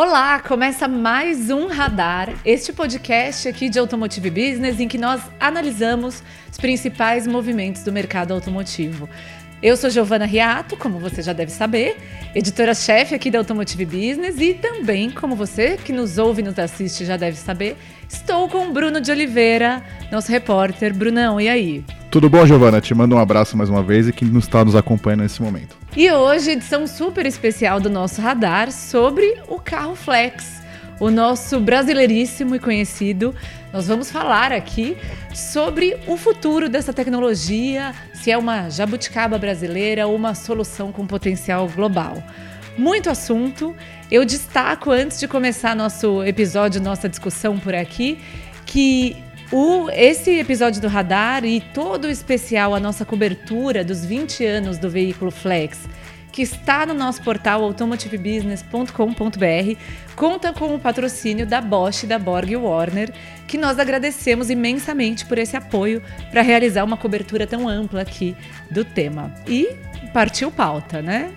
Olá, começa mais um Radar, este podcast aqui de Automotive Business em que nós analisamos os principais movimentos do mercado automotivo. Eu sou Giovana Riato, como você já deve saber, editora-chefe aqui da Automotive Business e também, como você que nos ouve e nos assiste já deve saber, estou com o Bruno de Oliveira, nosso repórter. Brunão, e aí? Tudo bom, Giovana? Te mando um abraço mais uma vez e que nos está nos acompanhando nesse momento. E hoje, edição super especial do nosso radar sobre o carro Flex, o nosso brasileiríssimo e conhecido. Nós vamos falar aqui sobre o futuro dessa tecnologia, se é uma jabuticaba brasileira ou uma solução com potencial global. Muito assunto. Eu destaco antes de começar nosso episódio, nossa discussão por aqui, que o, esse episódio do Radar e todo o especial, a nossa cobertura dos 20 anos do veículo Flex, que está no nosso portal automotivebusiness.com.br, conta com o patrocínio da Bosch, da Borg Warner, que nós agradecemos imensamente por esse apoio para realizar uma cobertura tão ampla aqui do tema. E partiu pauta, né?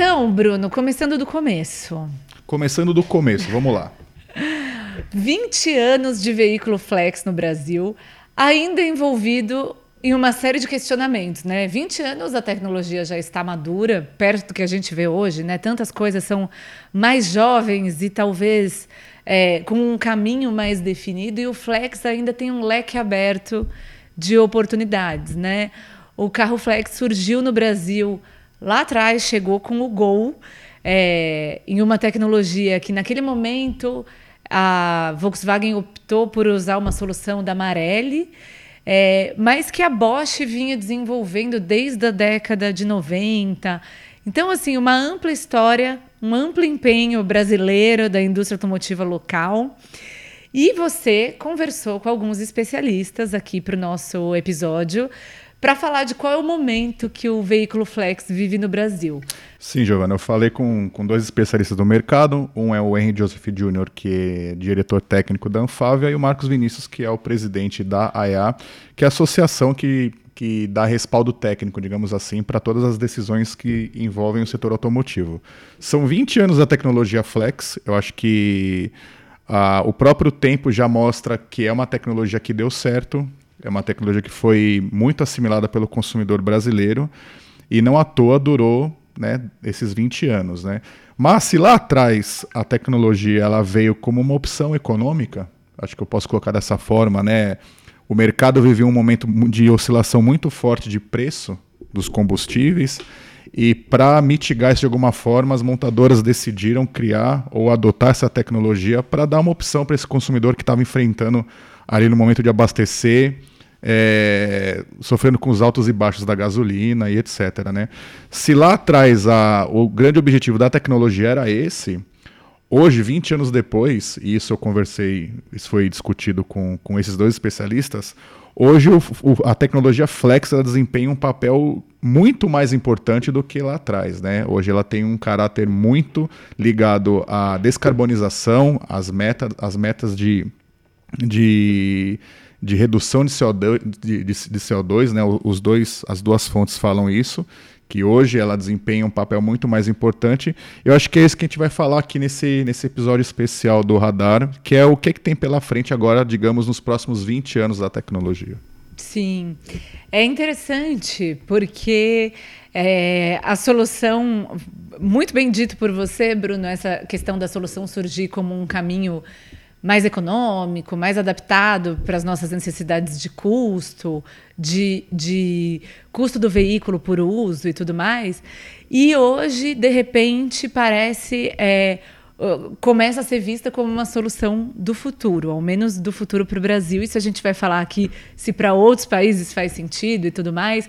Então, Bruno, começando do começo. Começando do começo, vamos lá. 20 anos de veículo flex no Brasil, ainda envolvido em uma série de questionamentos, né? 20 anos a tecnologia já está madura, perto do que a gente vê hoje, né? Tantas coisas são mais jovens e talvez é, com um caminho mais definido, e o flex ainda tem um leque aberto de oportunidades, né? O carro flex surgiu no Brasil lá atrás chegou com o Gol, é, em uma tecnologia que naquele momento a Volkswagen optou por usar uma solução da Marelli, é, mas que a Bosch vinha desenvolvendo desde a década de 90. Então, assim, uma ampla história, um amplo empenho brasileiro da indústria automotiva local. E você conversou com alguns especialistas aqui para o nosso episódio para falar de qual é o momento que o veículo flex vive no Brasil. Sim, Giovana, eu falei com, com dois especialistas do mercado. Um é o Henry Joseph Jr., que é diretor técnico da Anfávia, e o Marcos Vinícius, que é o presidente da AEA, que é a associação que, que dá respaldo técnico, digamos assim, para todas as decisões que envolvem o setor automotivo. São 20 anos da tecnologia flex, eu acho que ah, o próprio tempo já mostra que é uma tecnologia que deu certo, é uma tecnologia que foi muito assimilada pelo consumidor brasileiro e não à toa durou né, esses 20 anos. Né? Mas se lá atrás a tecnologia ela veio como uma opção econômica, acho que eu posso colocar dessa forma, né? o mercado viveu um momento de oscilação muito forte de preço dos combustíveis e para mitigar isso de alguma forma, as montadoras decidiram criar ou adotar essa tecnologia para dar uma opção para esse consumidor que estava enfrentando ali no momento de abastecer, é, sofrendo com os altos e baixos da gasolina e etc. Né? Se lá atrás a, o grande objetivo da tecnologia era esse, hoje, 20 anos depois, e isso eu conversei, isso foi discutido com, com esses dois especialistas, hoje o, o, a tecnologia flex desempenha um papel muito mais importante do que lá atrás. Né? Hoje ela tem um caráter muito ligado à descarbonização, às, meta, às metas de de, de redução de CO2, de, de, de CO2 né? Os dois, as duas fontes falam isso, que hoje ela desempenha um papel muito mais importante. Eu acho que é isso que a gente vai falar aqui nesse, nesse episódio especial do Radar, que é o que, é que tem pela frente agora, digamos, nos próximos 20 anos da tecnologia. Sim, é interessante porque é, a solução, muito bem dito por você, Bruno, essa questão da solução surgir como um caminho mais econômico, mais adaptado para as nossas necessidades de custo, de, de custo do veículo por uso e tudo mais. E hoje, de repente, parece. É, começa a ser vista como uma solução do futuro, ao menos do futuro para o Brasil. Isso a gente vai falar aqui se para outros países faz sentido e tudo mais.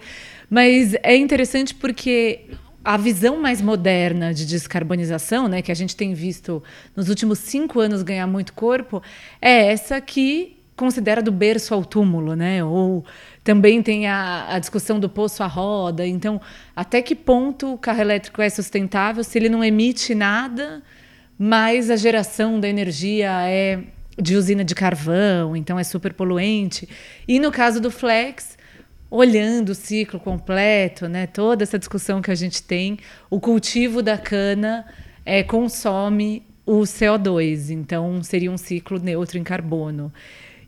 Mas é interessante porque a visão mais moderna de descarbonização, né, que a gente tem visto nos últimos cinco anos ganhar muito corpo, é essa que considera do berço ao túmulo, né? Ou também tem a, a, discussão do poço à roda. Então, até que ponto o carro elétrico é sustentável se ele não emite nada, mas a geração da energia é de usina de carvão, então é super poluente. E no caso do flex, olhando o ciclo completo, né, toda essa discussão que a gente tem, o cultivo da cana é, consome o CO2, então seria um ciclo neutro em carbono.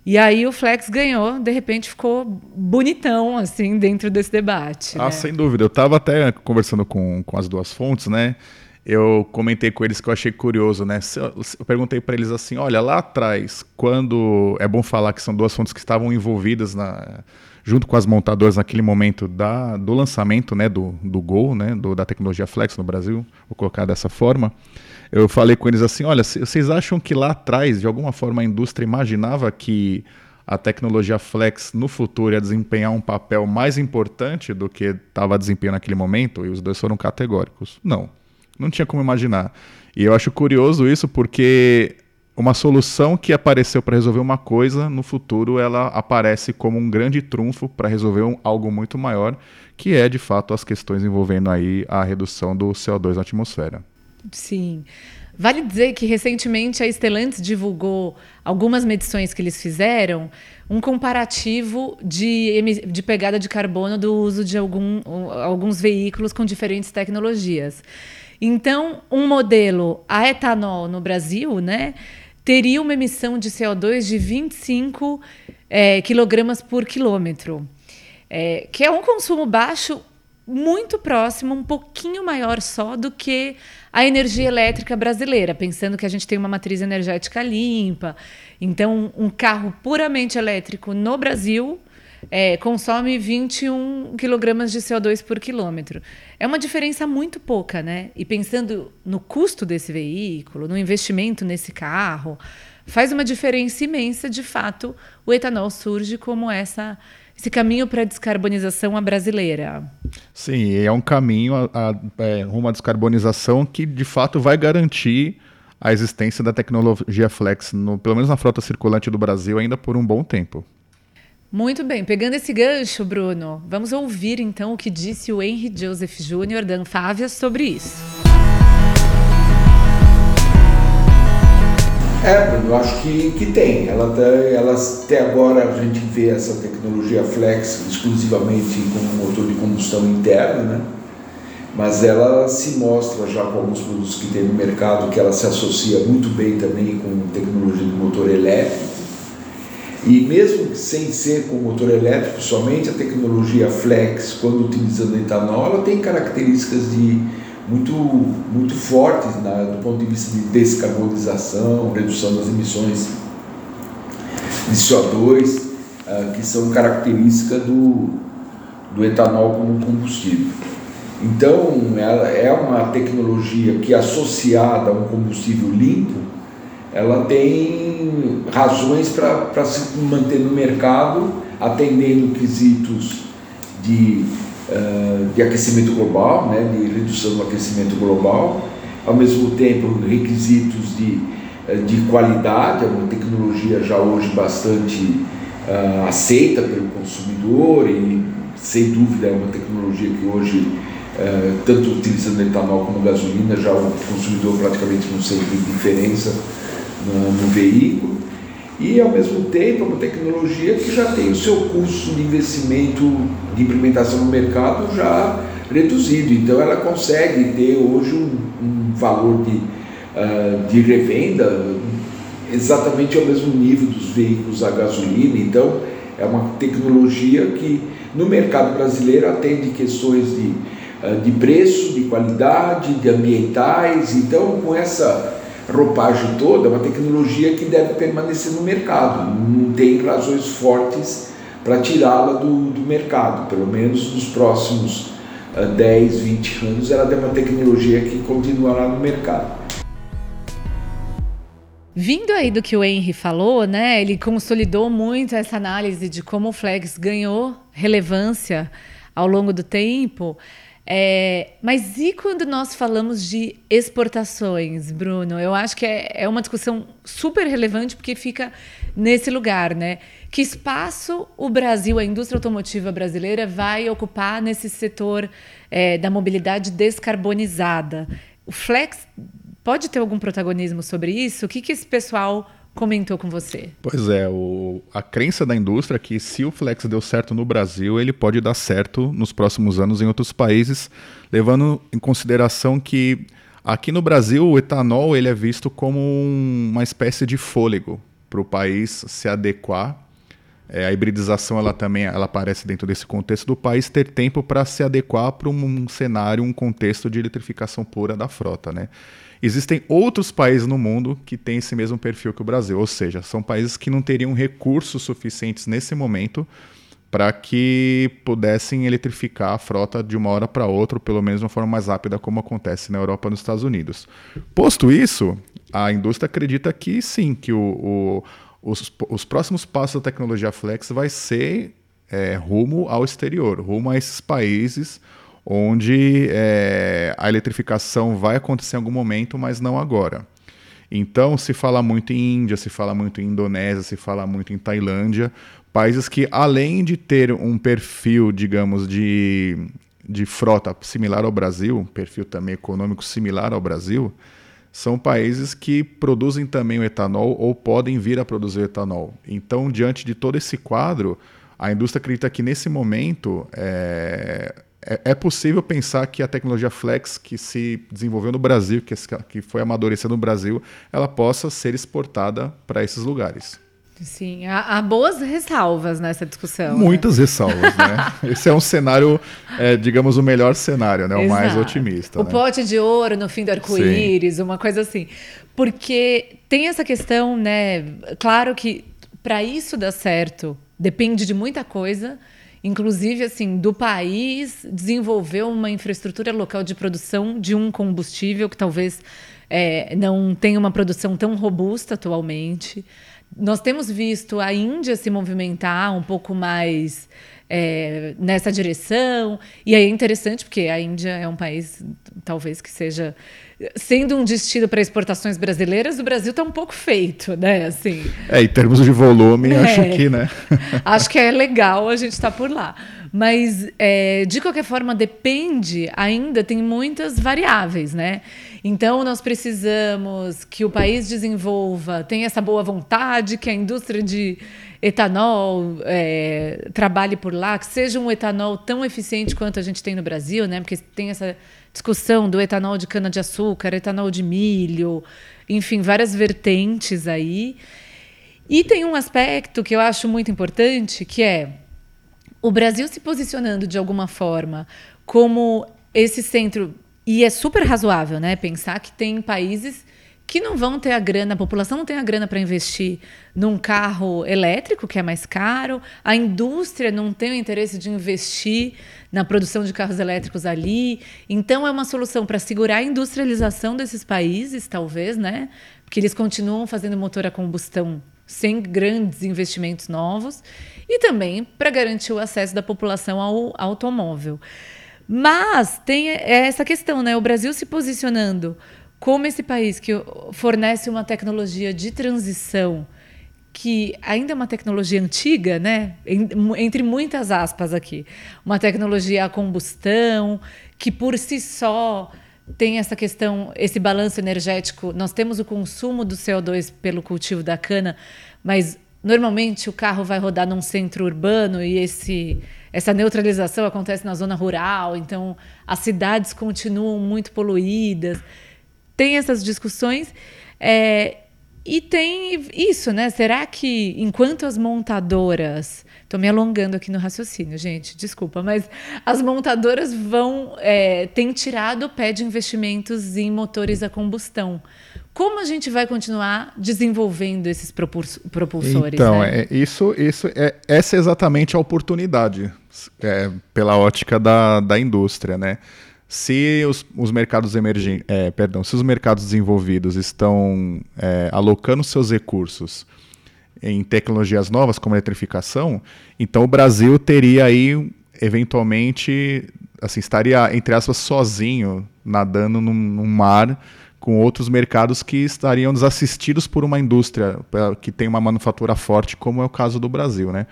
E aí o Flex ganhou, de repente ficou bonitão, assim, dentro desse debate. Ah, né? sem dúvida. Eu estava até conversando com, com as duas fontes, né? Eu comentei com eles que eu achei curioso, né? Eu perguntei para eles assim: olha, lá atrás, quando. É bom falar que são duas fontes que estavam envolvidas na, junto com as montadoras naquele momento da, do lançamento né, do, do Gol, né, do, da tecnologia Flex no Brasil, vou colocar dessa forma. Eu falei com eles assim: olha, vocês acham que lá atrás, de alguma forma, a indústria imaginava que a tecnologia Flex no futuro ia desempenhar um papel mais importante do que estava desempenhando naquele momento? E os dois foram categóricos. Não, não tinha como imaginar. E eu acho curioso isso porque uma solução que apareceu para resolver uma coisa, no futuro ela aparece como um grande trunfo para resolver um, algo muito maior, que é de fato as questões envolvendo aí a redução do CO2 na atmosfera. Sim. Vale dizer que recentemente a Stellantis divulgou algumas medições que eles fizeram, um comparativo de, de pegada de carbono do uso de algum, alguns veículos com diferentes tecnologias. Então, um modelo a etanol no Brasil, né, teria uma emissão de CO2 de 25 é, quilogramas por quilômetro, é, que é um consumo baixo muito próximo, um pouquinho maior só do que a energia elétrica brasileira, pensando que a gente tem uma matriz energética limpa. Então, um carro puramente elétrico no Brasil é, consome 21 quilogramas de CO2 por quilômetro. É uma diferença muito pouca, né? E pensando no custo desse veículo, no investimento nesse carro, faz uma diferença imensa. De fato, o etanol surge como essa esse caminho para a descarbonização brasileira. Sim, é um caminho a, é, rumo à descarbonização que de fato vai garantir a existência da tecnologia flex, no, pelo menos na frota circulante do Brasil, ainda por um bom tempo. Muito bem, pegando esse gancho, Bruno, vamos ouvir então o que disse o Henry Joseph Jr. da Anfávia sobre isso. É, Bruno, eu acho que, que tem. Ela, tá, ela, até agora a gente vê essa tecnologia flex exclusivamente com motor de combustão interna, né? mas ela se mostra já com alguns produtos que tem no mercado que ela se associa muito bem também com tecnologia do motor elétrico e mesmo sem ser com motor elétrico somente, a tecnologia flex, quando utilizando etanol, ela tem características de muito, muito fortes né, do ponto de vista de descarbonização, redução das emissões de CO2, uh, ah, que são características do, do etanol como combustível. Então, ela é uma tecnologia que, associada a um combustível limpo, ela tem razões para se manter no mercado, atendendo quesitos de, uh, de aquecimento global, né, de redução do aquecimento global, ao mesmo tempo requisitos de, uh, de qualidade, é uma tecnologia já hoje bastante uh, aceita pelo consumidor e sem dúvida é uma tecnologia que hoje tanto utilizando etanol como gasolina, já o consumidor praticamente não sente diferença no, no veículo e ao mesmo tempo é uma tecnologia que já tem o seu custo de investimento de implementação no mercado já reduzido. Então ela consegue ter hoje um, um valor de, uh, de revenda exatamente ao mesmo nível dos veículos a gasolina. Então é uma tecnologia que no mercado brasileiro atende questões de, uh, de preço, de qualidade, de ambientais. Então com essa roupagem toda é uma tecnologia que deve permanecer no mercado. Não tem razões fortes para tirá-la do, do, mercado. Pelo menos nos próximos uh, 10, 20 anos, ela é uma tecnologia que continuará no mercado. Vindo aí do que o Henry falou, né, ele consolidou muito essa análise de como o Flex ganhou relevância ao longo do tempo. É, mas e quando nós falamos de exportações, Bruno? Eu acho que é, é uma discussão super relevante porque fica nesse lugar, né? Que espaço o Brasil, a indústria automotiva brasileira, vai ocupar nesse setor é, da mobilidade descarbonizada? O Flex pode ter algum protagonismo sobre isso? O que, que esse pessoal comentou com você? Pois é, o, a crença da indústria é que se o Flex deu certo no Brasil, ele pode dar certo nos próximos anos em outros países, levando em consideração que aqui no Brasil o etanol ele é visto como um, uma espécie de fôlego para o país se adequar. É, a hibridização ela também ela aparece dentro desse contexto do país ter tempo para se adequar para um, um cenário, um contexto de eletrificação pura da frota, né? Existem outros países no mundo que têm esse mesmo perfil que o Brasil, ou seja, são países que não teriam recursos suficientes nesse momento para que pudessem eletrificar a frota de uma hora para outra, ou pelo menos de uma forma mais rápida, como acontece na Europa e nos Estados Unidos. Posto isso, a indústria acredita que sim, que o, o, os, os próximos passos da tecnologia flex vai ser é, rumo ao exterior, rumo a esses países onde é, a eletrificação vai acontecer em algum momento, mas não agora. Então, se fala muito em Índia, se fala muito em Indonésia, se fala muito em Tailândia, países que, além de ter um perfil, digamos, de, de frota similar ao Brasil, um perfil também econômico similar ao Brasil, são países que produzem também o etanol ou podem vir a produzir etanol. Então, diante de todo esse quadro, a indústria acredita que nesse momento é, é, é, possível pensar que a tecnologia Flex, que se desenvolveu no Brasil, que, que foi amadurecida no Brasil, ela possa ser exportada para esses lugares. Sim, há, há, boas ressalvas nessa discussão. Né? Muitas né? ressalvas, né? Esse é um cenário, é, digamos, o melhor cenário, né? O Exato. mais otimista. O né? pote de ouro no fim do arco-íris, uma coisa assim. Porque tem essa questão, né? Claro que para isso dar certo depende de muita coisa, inclusive assim, do país desenvolver uma infraestrutura local de produção de um combustível que talvez é, não tenha uma produção tão robusta atualmente. Nós temos visto a Índia se movimentar um pouco mais é, nessa direção. E aí é interessante, porque a Índia é um país, talvez que seja. Sendo um destino para exportações brasileiras, o Brasil está um pouco feito, né? Assim, é, em termos de volume, é, acho que, né? acho que é legal a gente estar tá por lá. Mas, é, de qualquer forma, depende, ainda tem muitas variáveis, né? Então, nós precisamos que o país desenvolva, tenha essa boa vontade, que a indústria de etanol é, trabalhe por lá, que seja um etanol tão eficiente quanto a gente tem no Brasil, né? Porque tem essa discussão do etanol de cana-de-açúcar, etanol de milho, enfim, várias vertentes aí. E tem um aspecto que eu acho muito importante, que é o Brasil se posicionando de alguma forma como esse centro. E é super razoável, né? Pensar que tem países que não vão ter a grana, a população não tem a grana para investir num carro elétrico, que é mais caro, a indústria não tem o interesse de investir na produção de carros elétricos ali. Então, é uma solução para segurar a industrialização desses países, talvez, né? Porque eles continuam fazendo motor a combustão sem grandes investimentos novos e também para garantir o acesso da população ao, automóvel. Mas tem essa questão, né? O Brasil se posicionando como esse país que fornece uma tecnologia de transição que ainda é uma tecnologia antiga, né? Entre muitas aspas aqui, uma tecnologia a combustão que por si só tem essa questão, esse balanço energético. Nós temos o consumo do CO2 pelo cultivo da cana, mas normalmente o carro vai rodar num centro urbano e esse essa neutralização acontece na zona rural, então as cidades continuam muito poluídas. Tem essas discussões. É, e tem isso, né? Será que enquanto as montadoras Estou me alongando aqui no raciocínio, gente, desculpa, mas as montadoras vão é, têm tirado o pé de investimentos em motores a combustão. Como a gente vai continuar desenvolvendo esses propulsores? Então, né? é, isso, isso é, essa é exatamente a oportunidade é, pela ótica da, da indústria, né? Se os, os mercados emergentes, é, perdão, se os mercados desenvolvidos estão é, alocando seus recursos em tecnologias novas como eletrificação, então o Brasil teria aí eventualmente assim estaria entre aspas sozinho nadando num, num mar com outros mercados que estariam desassistidos por uma indústria que tem uma manufatura forte, como é o caso do Brasil. Né?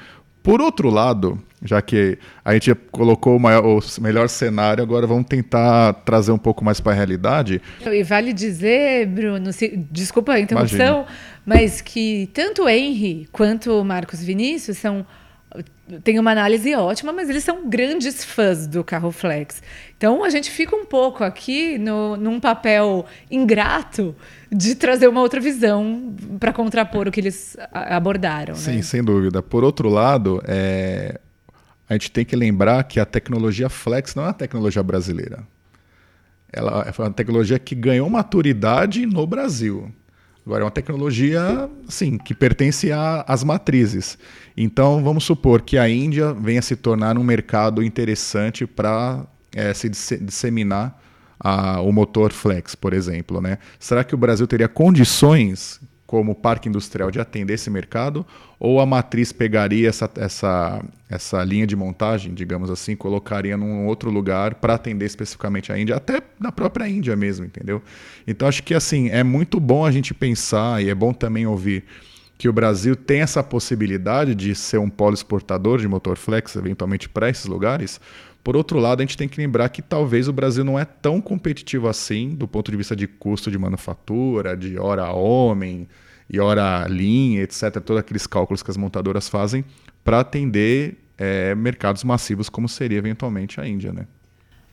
Por outro lado, já que a gente colocou o, maior, o, melhor cenário, agora vamos tentar trazer um pouco mais para a realidade. E vale dizer, Bruno, se, desculpa a interrupção, Imagina. mas que tanto o Henry quanto o Marcos Vinícius são tem uma análise ótima, mas eles são grandes fãs do carro flex. Então a gente fica um pouco aqui no, num papel ingrato de trazer uma outra visão para contrapor o que eles abordaram. Sim, né? sem dúvida. Por outro lado, é... a gente tem que lembrar que a tecnologia flex não é uma tecnologia brasileira. Ela é uma tecnologia que ganhou maturidade no Brasil. Agora, é uma tecnologia, sim, que pertence às matrizes. Então, vamos supor que a Índia venha se tornar um mercado interessante para é, se disseminar a, o motor flex, por exemplo. Né? Será que o Brasil teria condições como parque industrial de atender esse mercado, ou a matriz pegaria essa, essa, essa linha de montagem, digamos assim, colocaria num outro lugar para atender especificamente a Índia, até na própria Índia mesmo, entendeu? Então acho que assim é muito bom a gente pensar e é bom também ouvir que o Brasil tem essa possibilidade de ser um polo exportador de motor flex, eventualmente para esses lugares. Por outro lado, a gente tem que lembrar que talvez o Brasil não é tão competitivo assim do ponto de vista de custo de manufatura, de hora homem e hora linha, etc. Todos aqueles cálculos que as montadoras fazem para atender é, mercados massivos como seria eventualmente a Índia, né?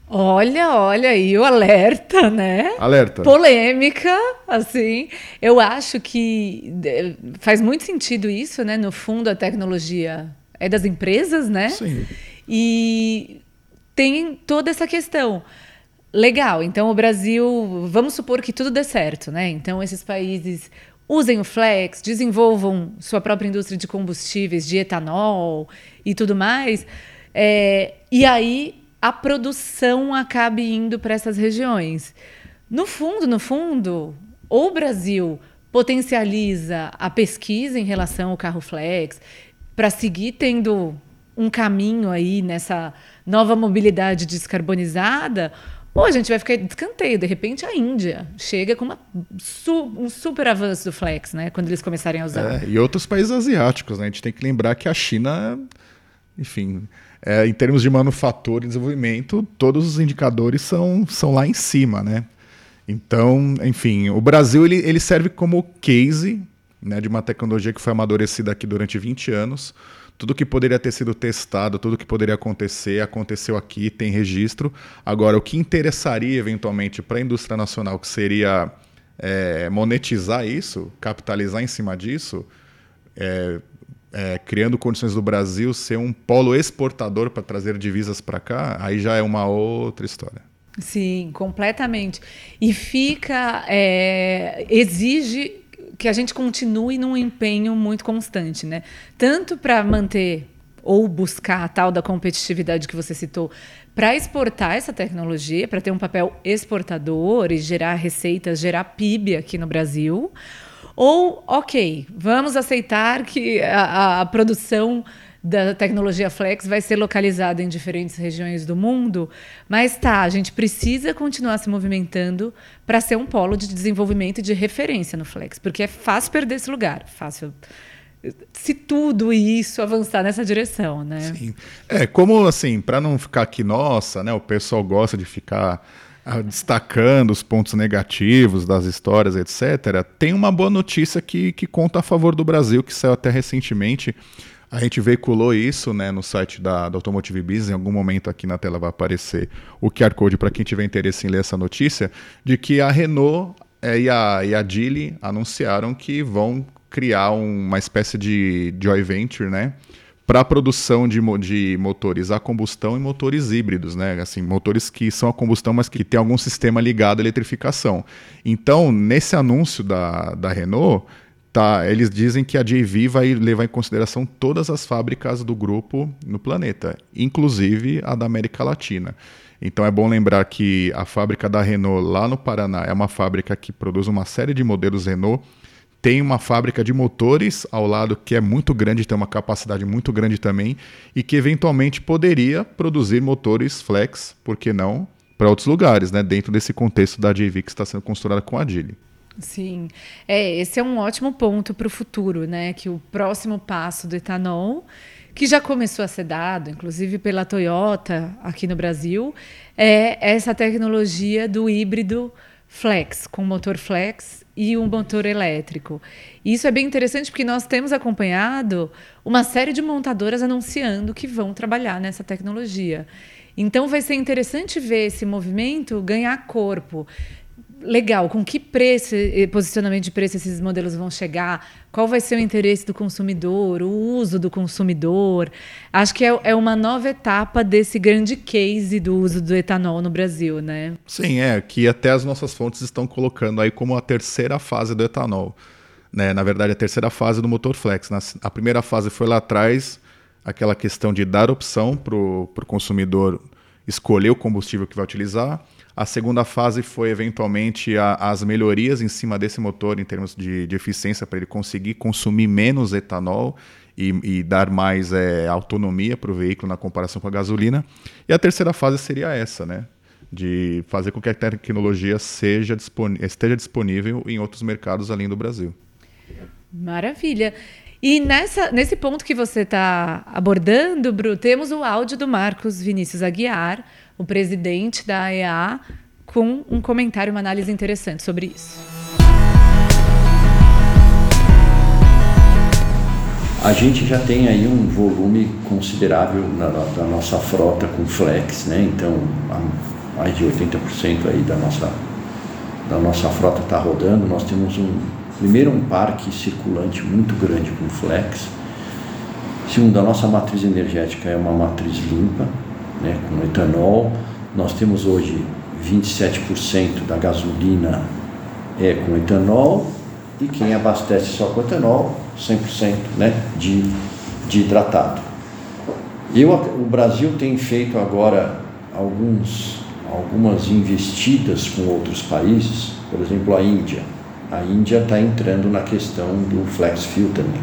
Olha, olha aí o alerta, né? Alerta. Polêmica, assim. Eu acho que faz muito sentido isso, né? No fundo, a tecnologia é das empresas, né? Sim. E tem toda essa questão. Legal, então o Brasil, vamos supor que tudo dê certo, né? Então esses países usem o flex, desenvolvam sua própria indústria de combustíveis, de etanol e tudo mais. É, e aí a produção acabe indo para essas regiões. No fundo, no fundo, o Brasil potencializa a pesquisa em relação ao carro flex para seguir tendo um caminho aí nessa nova mobilidade descarbonizada, ou a gente vai ficar de. De repente, a Índia chega com uma, um super avanço do Flex, né? Quando eles começarem a usar. É, e outros países asiáticos, né? A gente tem que lembrar que a China, enfim, é, em termos de manufatura e desenvolvimento, todos os indicadores são, são lá em cima, né? Então, enfim, o Brasil ele, ele serve como case né, de uma tecnologia que foi amadurecida aqui durante 20 anos tudo que poderia ter sido testado, tudo que poderia acontecer, aconteceu aqui, tem registro. Agora, o que interessaria eventualmente para a indústria nacional, que seria é, monetizar isso, capitalizar em cima disso, é, é, criando condições do Brasil ser um polo exportador para trazer divisas para cá, aí já é uma outra história. Sim, completamente. E fica. É, exige que a gente continue num empenho muito constante, né? Tanto para manter ou buscar a tal da competitividade que você citou, para exportar essa tecnologia, para ter um papel exportador e gerar receitas, gerar PIB aqui no Brasil, ou, ok, vamos aceitar que a, a produção da tecnologia Flex vai ser localizada em diferentes regiões do mundo, mas tá, a gente precisa continuar se movimentando para ser um polo de desenvolvimento e de referência no Flex, porque é fácil perder esse lugar, fácil se tudo isso avançar nessa direção, né? Sim. É, como assim, para não ficar aqui, nossa, né, o pessoal gosta de ficar ah, destacando os pontos negativos das histórias, etc. Tem uma boa notícia que, que conta a favor do Brasil, que saiu até recentemente, a gente veiculou isso né, no site da, da Automotive Business, em algum momento aqui na tela vai aparecer o QR Code para quem tiver interesse em ler essa notícia, de que a Renault é, e, a, e a Geely anunciaram que vão criar um, uma espécie de joint venture, né? Para a produção de, de motores a combustão e motores híbridos, né? Assim, motores que são a combustão, mas que tem algum sistema ligado à eletrificação. Então, nesse anúncio da, da Renault, Tá, eles dizem que a JV vai levar em consideração todas as fábricas do grupo no planeta, inclusive a da América Latina. Então é bom lembrar que a fábrica da Renault lá no Paraná é uma fábrica que produz uma série de modelos Renault. Tem uma fábrica de motores ao lado que é muito grande, tem uma capacidade muito grande também, e que eventualmente poderia produzir motores flex, por que não? para outros lugares, né, dentro desse contexto da JV que está sendo construída com a Dili. Sim, é, esse é um ótimo ponto para o futuro, né? Que o próximo passo do etanol, que já começou a ser dado, inclusive pela Toyota aqui no Brasil, é essa tecnologia do híbrido flex, com motor flex e um motor elétrico. E isso é bem interessante porque nós temos acompanhado uma série de montadoras anunciando que vão trabalhar nessa tecnologia. Então vai ser interessante ver esse movimento ganhar corpo. Legal, com que preço, posicionamento de preço esses modelos vão chegar? Qual vai ser o interesse do consumidor, o uso do consumidor? Acho que é, é uma nova etapa desse grande case do uso do etanol no Brasil, né? Sim, é, que até as nossas fontes estão colocando aí como a terceira fase do etanol. Né? Na verdade, a terceira fase do motor flex. A primeira fase foi lá atrás, aquela questão de dar opção para o consumidor escolher o combustível que vai utilizar. A segunda fase foi, eventualmente, a, as melhorias em cima desse motor em termos de, de eficiência para ele conseguir consumir menos etanol e, e dar mais é, autonomia para o veículo na comparação com a gasolina. E a terceira fase seria essa, né? De fazer com que a tecnologia seja esteja disponível em outros mercados além do Brasil. Maravilha. E nessa, nesse ponto que você está abordando, Bru, temos o áudio do Marcos Vinícius Aguiar, o presidente da AEA, com um comentário, uma análise interessante sobre isso. A gente já tem aí um volume considerável na, da nossa frota com flex, né? Então, mais de 80% aí da nossa, da nossa frota está rodando. Nós temos um, Primeiro, um parque circulante muito grande com flex. Segundo, a nossa matriz energética é uma matriz limpa, né, com etanol. Nós temos hoje 27% da gasolina é com etanol e quem abastece só com etanol, 100% né, de, de hidratado. Eu, o Brasil tem feito agora alguns, algumas investidas com outros países, por exemplo, a Índia a Índia está entrando na questão do flex fuel também,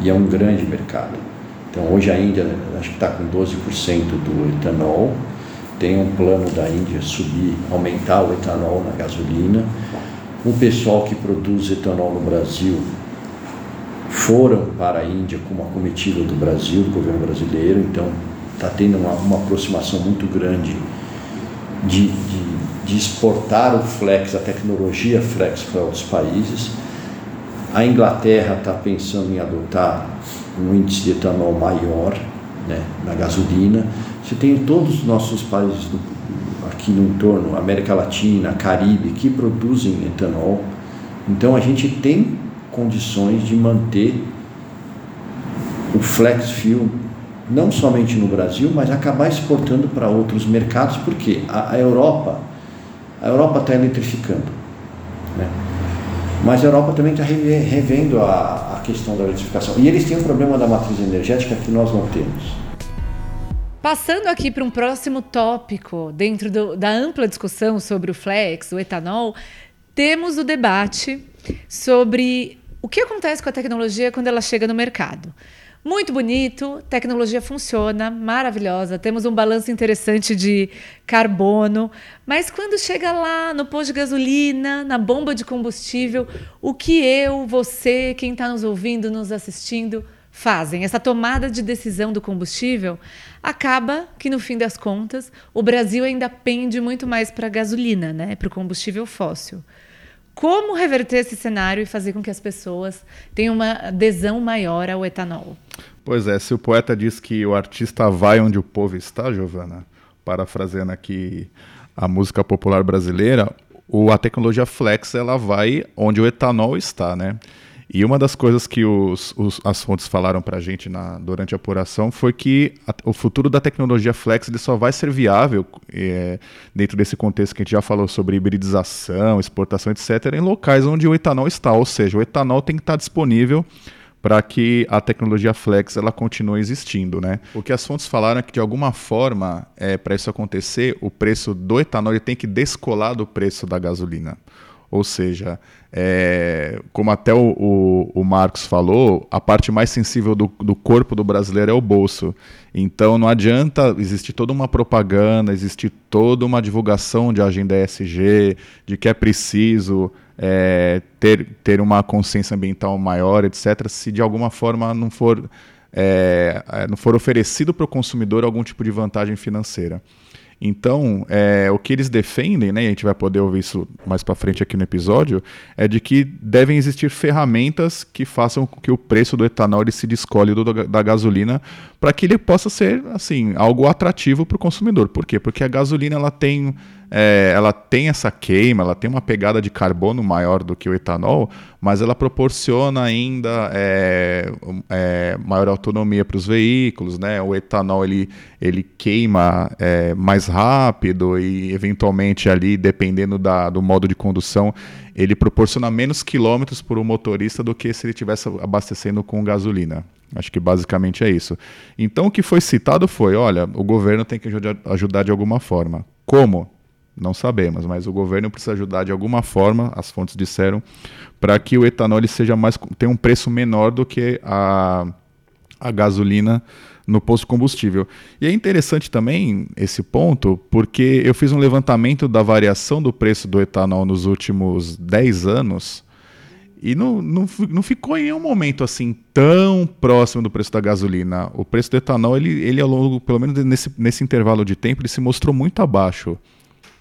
e é um grande mercado. Então hoje a Índia acho que está com 12% do etanol, tem um plano da Índia subir, aumentar o etanol na gasolina. O pessoal que produz etanol no Brasil foram para a Índia com uma comitiva do Brasil, do governo brasileiro, então está tendo uma, uma aproximação muito grande de, de de exportar o flex, a tecnologia flex para outros países. A Inglaterra está pensando em adotar um índice de etanol maior né, na gasolina. Você tem todos os nossos países do, aqui no entorno, América Latina, Caribe, que produzem etanol. Então a gente tem condições de manter o flex fuel não somente no Brasil, mas acabar exportando para outros mercados, porque a, a Europa a Europa está eletrificando. Né? Mas a Europa também está revendo a, a questão da eletrificação. E eles têm um problema da matriz energética que nós não temos. Passando aqui para um próximo tópico, dentro do, da ampla discussão sobre o flex, o etanol, temos o debate sobre o que acontece com a tecnologia quando ela chega no mercado. Muito bonito, tecnologia funciona, maravilhosa, temos um balanço interessante de carbono, mas quando chega lá no posto de gasolina, na bomba de combustível, o que eu, você, quem está nos ouvindo, nos assistindo, fazem? Essa tomada de decisão do combustível acaba que, no fim das contas, o Brasil ainda pende muito mais para a gasolina, né? para o combustível fóssil. Como reverter esse cenário e fazer com que as pessoas tenham uma adesão maior ao etanol? Pois é, se o poeta diz que o artista vai onde o povo está, Giovana, parafraseando aqui a música popular brasileira, o, a tecnologia flex ela vai onde o etanol está, né? E uma das coisas que os, os, as fontes falaram para a gente na, durante a apuração foi que a, o futuro da tecnologia flex ele só vai ser viável é, dentro desse contexto que a gente já falou sobre hibridização, exportação, etc., em locais onde o etanol está. Ou seja, o etanol tem que estar disponível para que a tecnologia flex ela continue existindo, né? O que as fontes falaram é que de alguma forma, é, para isso acontecer, o preço do etanol tem que descolar do preço da gasolina. Ou seja, é, como até o, o, o, Marcos falou, a parte mais sensível do, do, corpo do brasileiro é o bolso. Então não adianta existir toda uma propaganda, existir toda uma divulgação de agenda ESG, de que é preciso é, ter, ter uma consciência ambiental maior, etc., se de alguma forma não for, é, é não for oferecido para o consumidor algum tipo de vantagem financeira. Então, é, o que eles defendem, né, e a gente vai poder ouvir isso mais para frente aqui no episódio, é de que devem existir ferramentas que façam com que o preço do etanol se descolhe do, da gasolina para que ele possa ser assim algo atrativo para o consumidor. Por quê? Porque a gasolina ela tem é, ela tem essa queima, ela tem uma pegada de carbono maior do que o etanol, mas ela proporciona ainda é, é, maior autonomia para os veículos, né? O etanol ele, ele queima é, mais rápido e eventualmente ali, dependendo da, do modo de condução, ele proporciona menos quilômetros para o motorista do que se ele estivesse abastecendo com gasolina. Acho que basicamente é isso. Então o que foi citado foi, olha, o governo tem que ajudar de alguma forma. Como? Não sabemos, mas o governo precisa ajudar de alguma forma, as fontes disseram, para que o etanol seja mais tenha um preço menor do que a, a gasolina no posto combustível. E é interessante também esse ponto, porque eu fiz um levantamento da variação do preço do etanol nos últimos 10 anos e não, não, não ficou em um momento assim tão próximo do preço da gasolina. O preço do etanol, ele, ele ao longo, pelo menos nesse, nesse intervalo de tempo, ele se mostrou muito abaixo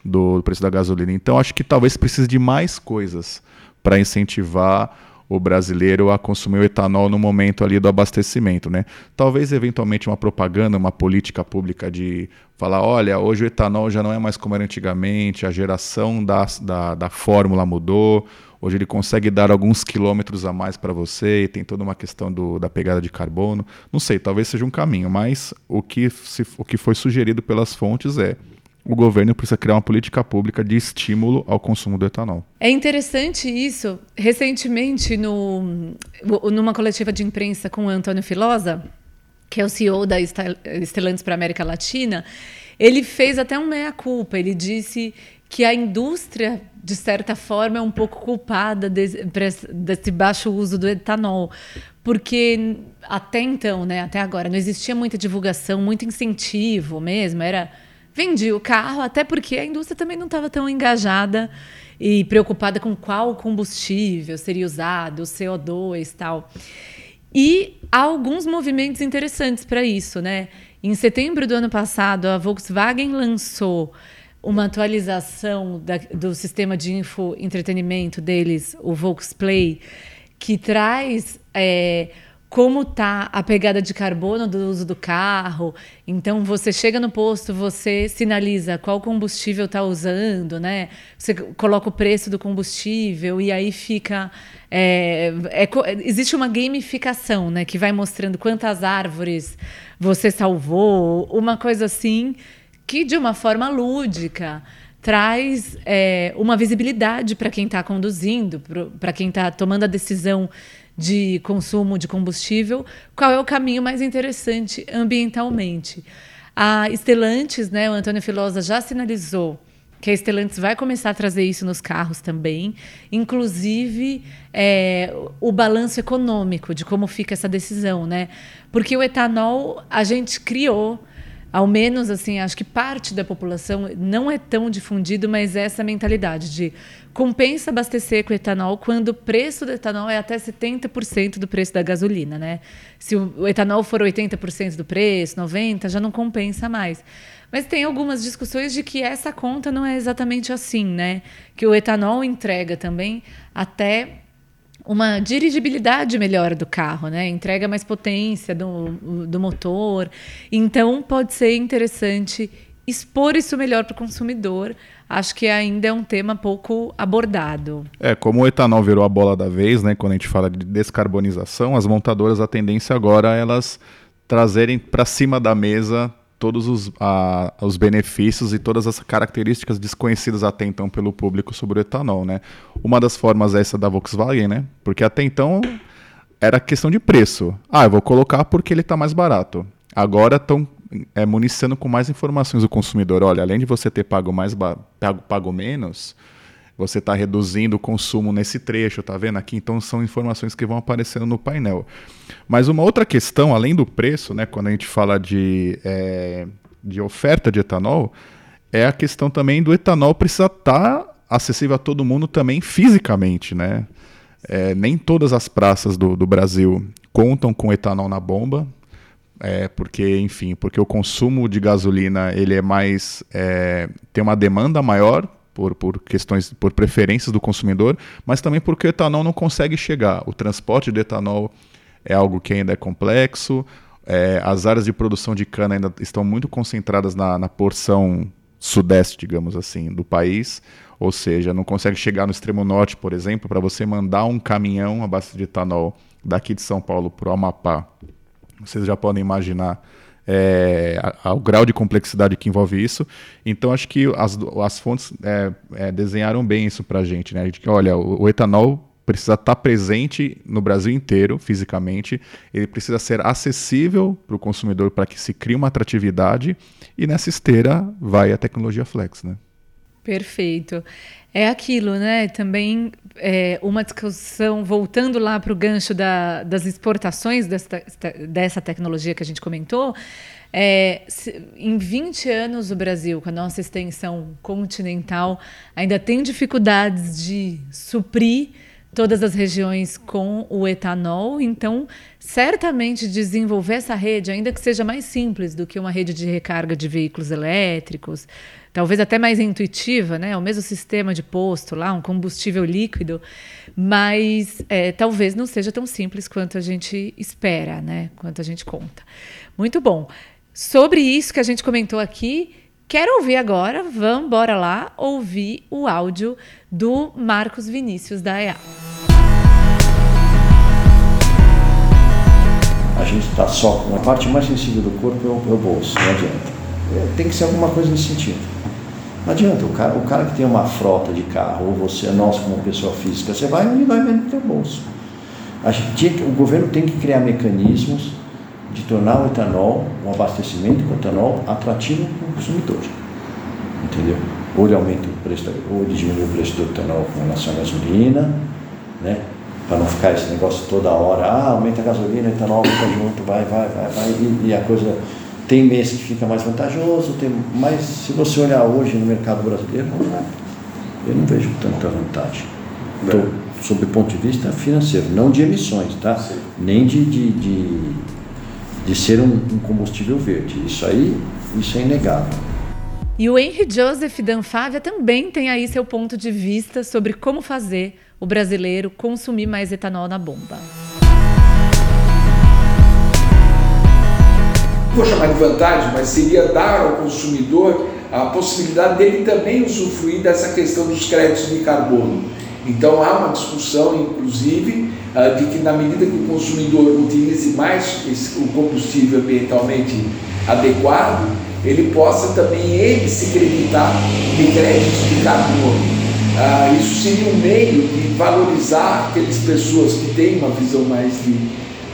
do preço da gasolina. Então acho que talvez precise de mais coisas para incentivar o brasileiro a consumir o etanol no momento ali do abastecimento, né? Talvez eventualmente uma propaganda, uma política pública de falar, olha, hoje o etanol já não é mais como era antigamente, a geração da, da, da fórmula mudou, hoje ele consegue dar alguns quilômetros a mais para você e tem toda uma questão do, da pegada de carbono. Não sei, talvez seja um caminho, mas o que, se, o que foi sugerido pelas fontes é o governo precisa criar uma política pública de estímulo ao consumo do etanol. É interessante isso. Recentemente, no, numa coletiva de imprensa com o Antônio Filosa, que é o CEO da Estelantes para a América Latina, ele fez até um meia-culpa. Ele disse que a indústria, de certa forma, é um pouco culpada desse, desse baixo uso do etanol. Porque até então, né, até agora, não existia muita divulgação, muito incentivo mesmo. Era vendi o carro, até porque a indústria também não estava tão engajada e preocupada com qual combustível seria usado, o CO2 e tal. E há alguns movimentos interessantes para isso, né? Em setembro do ano passado, a Volkswagen lançou uma atualização da, do sistema de info entretenimento deles, o Volksplay, que traz é, como tá a pegada de carbono do uso do carro. Então você chega no posto, você sinaliza qual combustível está usando, né? Você coloca o preço do combustível e aí fica é, é, existe uma gamificação, né? Que vai mostrando quantas árvores você salvou, uma coisa assim que de uma forma lúdica traz é, uma visibilidade para quem está conduzindo, para quem está tomando a decisão de consumo de combustível, qual é o caminho mais interessante ambientalmente. A Stellantis, né, o Antônio Filosa já sinalizou que a Stellantis vai começar a trazer isso nos carros também, inclusive é, o balanço econômico de como fica essa decisão, né? Porque o etanol a gente criou ao menos assim, acho que parte da população não é tão difundido, mas é essa mentalidade de compensa abastecer com etanol quando o preço do etanol é até 70% do preço da gasolina, né? Se o etanol for 80% do preço, 90, já não compensa mais. Mas tem algumas discussões de que essa conta não é exatamente assim, né? Que o etanol entrega também até uma dirigibilidade melhor do carro, né? Entrega mais potência do, do motor. Então pode ser interessante expor isso melhor para o consumidor. Acho que ainda é um tema pouco abordado. É, como o etanol virou a bola da vez, né? Quando a gente fala de descarbonização, as montadoras, a tendência agora é elas trazerem para cima da mesa todos os, a, os benefícios e todas as características desconhecidas até então pelo público sobre o etanol, né? Uma das formas é essa da Volkswagen, né? Porque até então era questão de preço. Ah, eu vou colocar porque ele está mais barato. Agora estão é, municiando com mais informações o consumidor. Olha, além de você ter pago mais pago, pago menos, você está reduzindo o consumo nesse trecho, tá vendo aqui? Então são informações que vão aparecendo no painel. Mas uma outra questão, além do preço, né, quando a gente fala de, é, de oferta de etanol, é a questão também do etanol precisar estar tá acessível a todo mundo também fisicamente, né? É, nem todas as praças do, do Brasil contam com etanol na bomba, é, porque, enfim, porque o consumo de gasolina ele é mais é, tem uma demanda maior por, por questões, por preferências do consumidor, mas também porque o etanol não consegue chegar. O transporte de etanol é algo que ainda é complexo. É, as áreas de produção de cana ainda estão muito concentradas na, na porção sudeste, digamos assim, do país. Ou seja, não consegue chegar no extremo norte, por exemplo, para você mandar um caminhão a base de etanol daqui de São Paulo para o Amapá. Vocês já podem imaginar é, ao grau de complexidade que envolve isso. Então, acho que as, as fontes é, é, desenharam bem isso para a gente. Né? A gente, olha, o, o etanol precisa estar tá presente no Brasil inteiro, fisicamente. Ele precisa ser acessível para o consumidor para que se crie uma atratividade. E nessa esteira vai a tecnologia Flex, né? Perfeito. É aquilo, né? Também é, uma discussão, voltando lá para o gancho da, das exportações dessa, dessa tecnologia que a gente comentou. É, se, em 20 anos, o Brasil, com a nossa extensão continental, ainda tem dificuldades de suprir todas as regiões com o etanol. Então, certamente desenvolver essa rede, ainda que seja mais simples do que uma rede de recarga de veículos elétricos, talvez até mais intuitiva, né? O mesmo sistema de posto lá, um combustível líquido, mas é, talvez não seja tão simples quanto a gente espera, né? Quanto a gente conta. Muito bom. Sobre isso que a gente comentou aqui, quero ouvir agora, vamos embora lá ouvir o áudio do Marcos Vinícius da EA. A gente está só com a parte mais sensível do corpo é o, é o bolso, não adianta. Tem que ser alguma coisa nesse sentido. Não adianta, o cara, o cara que tem uma frota de carro, ou você, nós como pessoa física, você vai onde vai mesmo no teu bolso. A gente, o governo tem que criar mecanismos de tornar o etanol, o abastecimento com etanol, atrativo para o consumidor. Entendeu? Ou ele aumenta o preço, ou ele diminui o preço do etanol com relação à gasolina, né? Para não ficar esse negócio toda hora, ah, aumenta a gasolina, etanol aumenta junto, vai, vai, vai, vai, e, e a coisa tem mês que fica mais vantajoso, tem, mas se você olhar hoje no mercado brasileiro, eu não vejo tanta vantagem. Tô, sob o ponto de vista financeiro, não de emissões, tá? Sim. Nem de, de, de, de ser um, um combustível verde. Isso aí, isso é inegável. E o Henry Joseph Danfávia também tem aí seu ponto de vista sobre como fazer o brasileiro consumir mais etanol na bomba. Vou chamar de vantagem, mas seria dar ao consumidor a possibilidade dele também usufruir dessa questão dos créditos de carbono. Então há uma discussão, inclusive, ah, de que na medida que o consumidor utilize mais o combustível ambientalmente adequado, ele possa também ele se creditar de créditos de carbono. Ah, isso seria um meio de valorizar aquelas pessoas que têm uma visão mais de,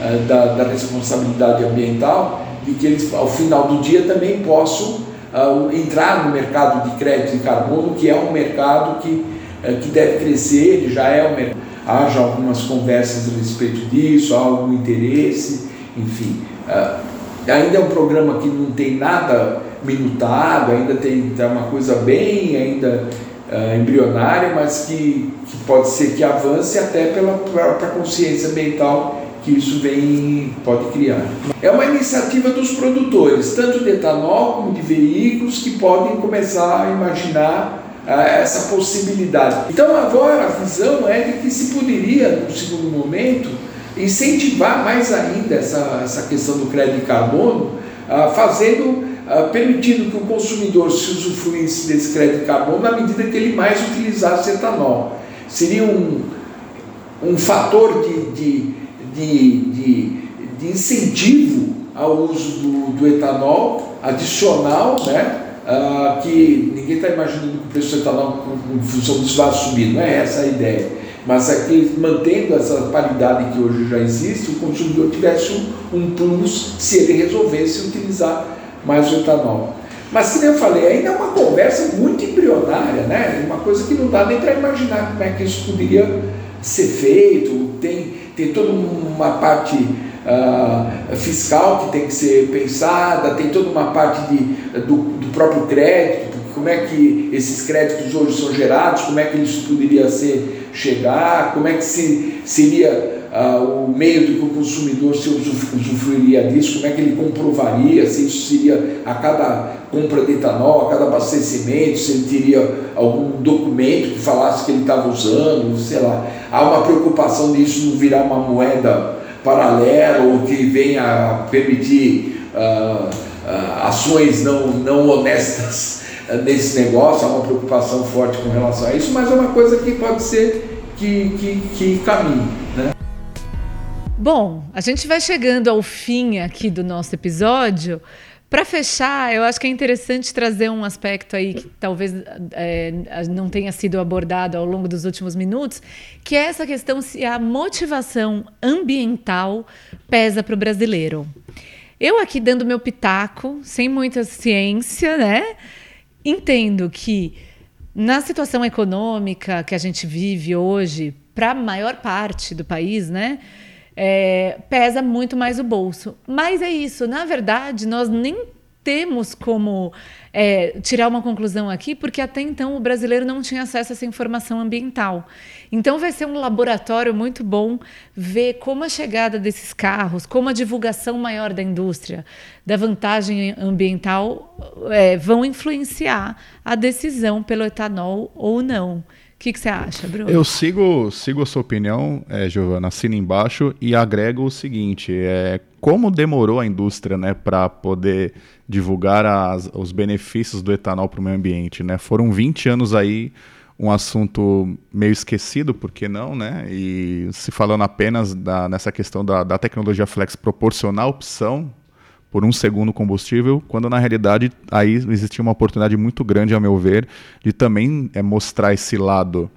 ah, da, da, responsabilidade ambiental e que eles, ao final do dia, também possam ah, entrar no mercado de crédito de carbono, que é um mercado que, ah, que deve crescer, ele já é um mercado. Haja algumas conversas a respeito disso, há algum interesse, enfim. Ah, ainda é um programa que não tem nada minutado, ainda tem tá uma coisa bem ainda uh, embrionária, mas que, que pode ser que avance até pela própria consciência ambiental que isso vem pode criar. É uma iniciativa dos produtores, tanto de etanol como de veículos, que podem começar a imaginar uh, essa possibilidade. Então agora a visão é de que se poderia, no segundo momento, incentivar mais ainda essa, essa questão do crédito de carbono, uh, fazendo, uh, permitindo que o consumidor se usufruísse desse crédito de carbono na medida que ele mais utilizasse etanol. Seria um, um fator de, de, de, de, de incentivo ao uso do, do etanol adicional, né? Uh, que ninguém está imaginando que o preço do etanol, em função disso, vai subir, não é essa a ideia mas é mantendo essa paridade que hoje já existe, o consumidor tivesse um, um plus se ele resolvesse utilizar mais o etanol. Mas, como eu falei, ainda é uma conversa muito embrionária, né? Uma coisa que não dá nem para imaginar como é que isso poderia ser feito. Tem, tem toda uma parte uh, fiscal que tem que ser pensada, tem toda uma parte de, do, do próprio crédito, como é que esses créditos hoje são gerados, como é que isso poderia ser chegar, como é que se, seria ah, o meio do que o consumidor se usufruiria disso, como é que ele comprovaria se isso seria a cada compra de etanol, a cada abastecimento, se ele teria algum documento que falasse que ele estava usando, sei lá. Há uma preocupação disso não virar uma moeda paralela ou que venha a permitir ah, ah, ações não, não honestas nesse negócio, há uma preocupação forte com relação a isso, mas é uma coisa que pode ser que, que, que caminhe. Né? Bom, a gente vai chegando ao fim aqui do nosso episódio. Para fechar, eu acho que é interessante trazer um aspecto aí que talvez é, não tenha sido abordado ao longo dos últimos minutos, que é essa questão se a motivação ambiental pesa para o brasileiro. Eu aqui dando meu pitaco, sem muita ciência, né? Entendo que na situação econômica que a gente vive hoje, para a maior parte do país, né? é, pesa muito mais o bolso. Mas é isso, na verdade, nós nem temos como é, tirar uma conclusão aqui, porque até então o brasileiro não tinha acesso a essa informação ambiental. Então vai ser um laboratório muito bom ver como a chegada desses carros, como a divulgação maior da indústria, da vantagem ambiental, é, vão influenciar a decisão pelo etanol ou não. O que, você acha, Bruno? Eu sigo, sigo a sua opinião, é, Giovana, assina embaixo e agrego o seguinte: é, como demorou a indústria né, para poder divulgar as, os benefícios do etanol para o meio ambiente? Né? Foram 20 anos aí, um assunto meio esquecido, por que não? Né? E se falando apenas da, nessa questão da, da tecnologia flex proporcionar opção por um segundo combustível, quando na realidade aí existia uma oportunidade muito grande, a meu ver, de também é, mostrar esse lado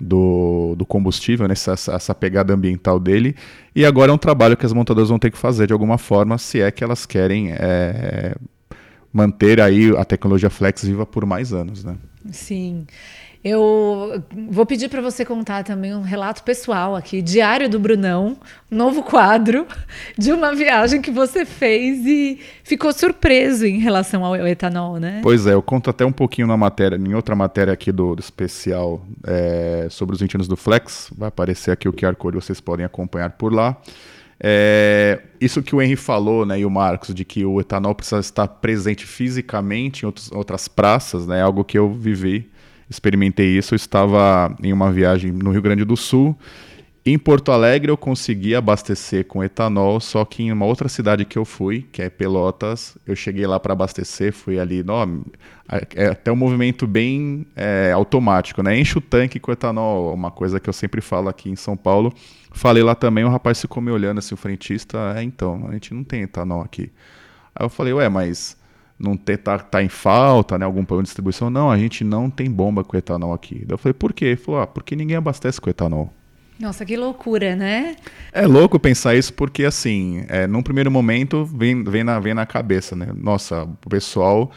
do, do combustível, né, essa, essa pegada ambiental dele. E agora é um trabalho que as montadoras vão ter que fazer de alguma forma, se é que elas querem é, manter aí a tecnologia flex viva por mais anos. Né? Sim. Eu vou pedir para você contar também um relato pessoal aqui, Diário do Brunão, novo quadro de uma viagem que você fez e ficou surpreso em relação ao etanol, né? Pois é, eu conto até um pouquinho na matéria, em outra matéria aqui do, do especial é, sobre os 20 anos do Flex, vai aparecer aqui o QR Code, vocês podem acompanhar por lá. É, isso que o Henry falou, né, e o Marcos, de que o etanol precisa estar presente fisicamente em outros, outras praças, né, é algo que eu vivi experimentei isso. Eu estava em uma viagem no Rio Grande do Sul. Em Porto Alegre eu consegui abastecer com etanol, só que em uma outra cidade que eu fui, que é Pelotas, eu cheguei lá para abastecer, fui ali, não, é até um movimento bem é, automático, né? Enche o tanque com etanol, uma coisa que eu sempre falo aqui em São Paulo. Falei lá também, o rapaz ficou me olhando assim, o frentista, é então, a gente não tem etanol aqui. Aí eu falei, ué, mas não ter, tá, tá em falta, né, algum problema de distribuição. Não, a gente não tem bomba com etanol aqui. Daí eu falei, por quê? Ele falou, ah, porque ninguém abastece com etanol. Nossa, que loucura, né? É louco pensar isso porque, assim, é, num primeiro momento vem, vem, na, vem na cabeça, né? Nossa, o pessoal,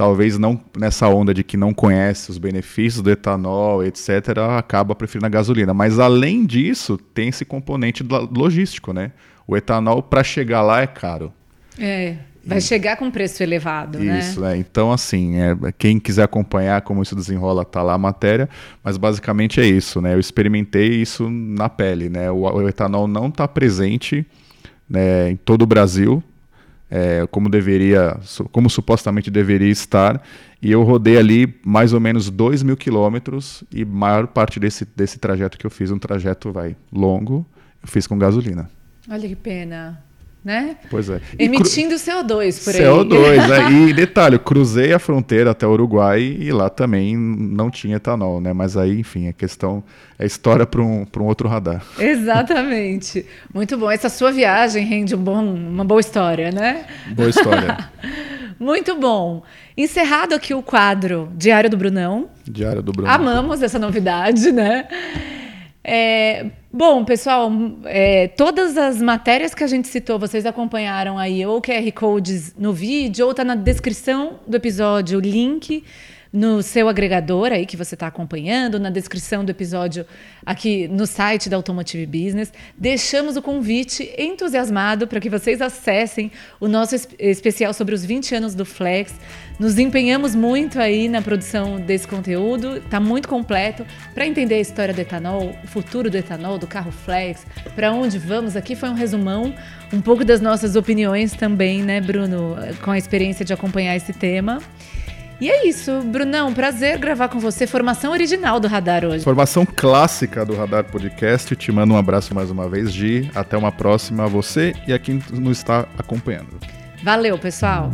talvez não nessa onda de que não conhece os benefícios do etanol, etc., acaba preferindo a gasolina. Mas, além disso, tem esse componente logístico, né? O etanol, para chegar lá, é caro. É. Vai chegar com preço elevado, né? Isso, né? Então, assim, é, quem quiser acompanhar como isso desenrola, tá lá a matéria, mas basicamente é isso, né? Eu experimentei isso na pele, né? O, o etanol não está presente né, em todo o Brasil, é, como deveria, como supostamente deveria estar, e eu rodei ali mais ou menos 2 mil quilômetros, e maior parte desse, desse trajeto que eu fiz, um trajeto vai longo, eu fiz com gasolina. Olha que pena né? Pois é. Emitindo cru... CO2 por aí. CO2, né? E detalhe, cruzei a fronteira até o Uruguai e lá também não tinha etanol, né? Mas aí, enfim, a questão é história para um, um outro radar. Exatamente. Muito bom. Essa sua viagem rende um bom, uma boa história, né? Boa história. Muito bom. Encerrado aqui o quadro Diário do Brunão. Diário do Brunão. Amamos essa novidade, né? É, Bom, pessoal, é, todas as matérias que a gente citou, vocês acompanharam aí, ou QR Codes no vídeo, ou está na descrição do episódio o link no seu agregador aí que você está acompanhando, na descrição do episódio aqui no site da Automotive Business. Deixamos o convite entusiasmado para que vocês acessem o nosso especial sobre os 20 anos do Flex. Nos empenhamos muito aí na produção desse conteúdo, está muito completo para entender a história do etanol, o futuro do etanol, do carro Flex, para onde vamos. Aqui foi um resumão, um pouco das nossas opiniões também, né, Bruno, com a experiência de acompanhar esse tema. E é isso, Brunão, prazer gravar com você. Formação original do Radar hoje. Formação clássica do Radar Podcast. Te mando um abraço mais uma vez, Gi. Até uma próxima a você e a quem nos está acompanhando. Valeu, pessoal.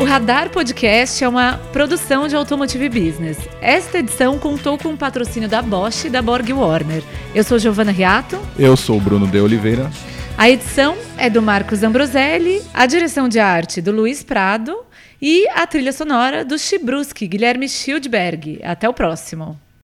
O Radar Podcast é uma produção de Automotive Business. Esta edição contou com o patrocínio da Bosch e da Borg Warner. Eu sou Giovana Riato. Eu sou o Bruno de Oliveira. A edição é do Marcos Ambroselli, a direção de arte do Luiz Prado e a trilha sonora do Chibruski, Guilherme Schildberg. Até o próximo.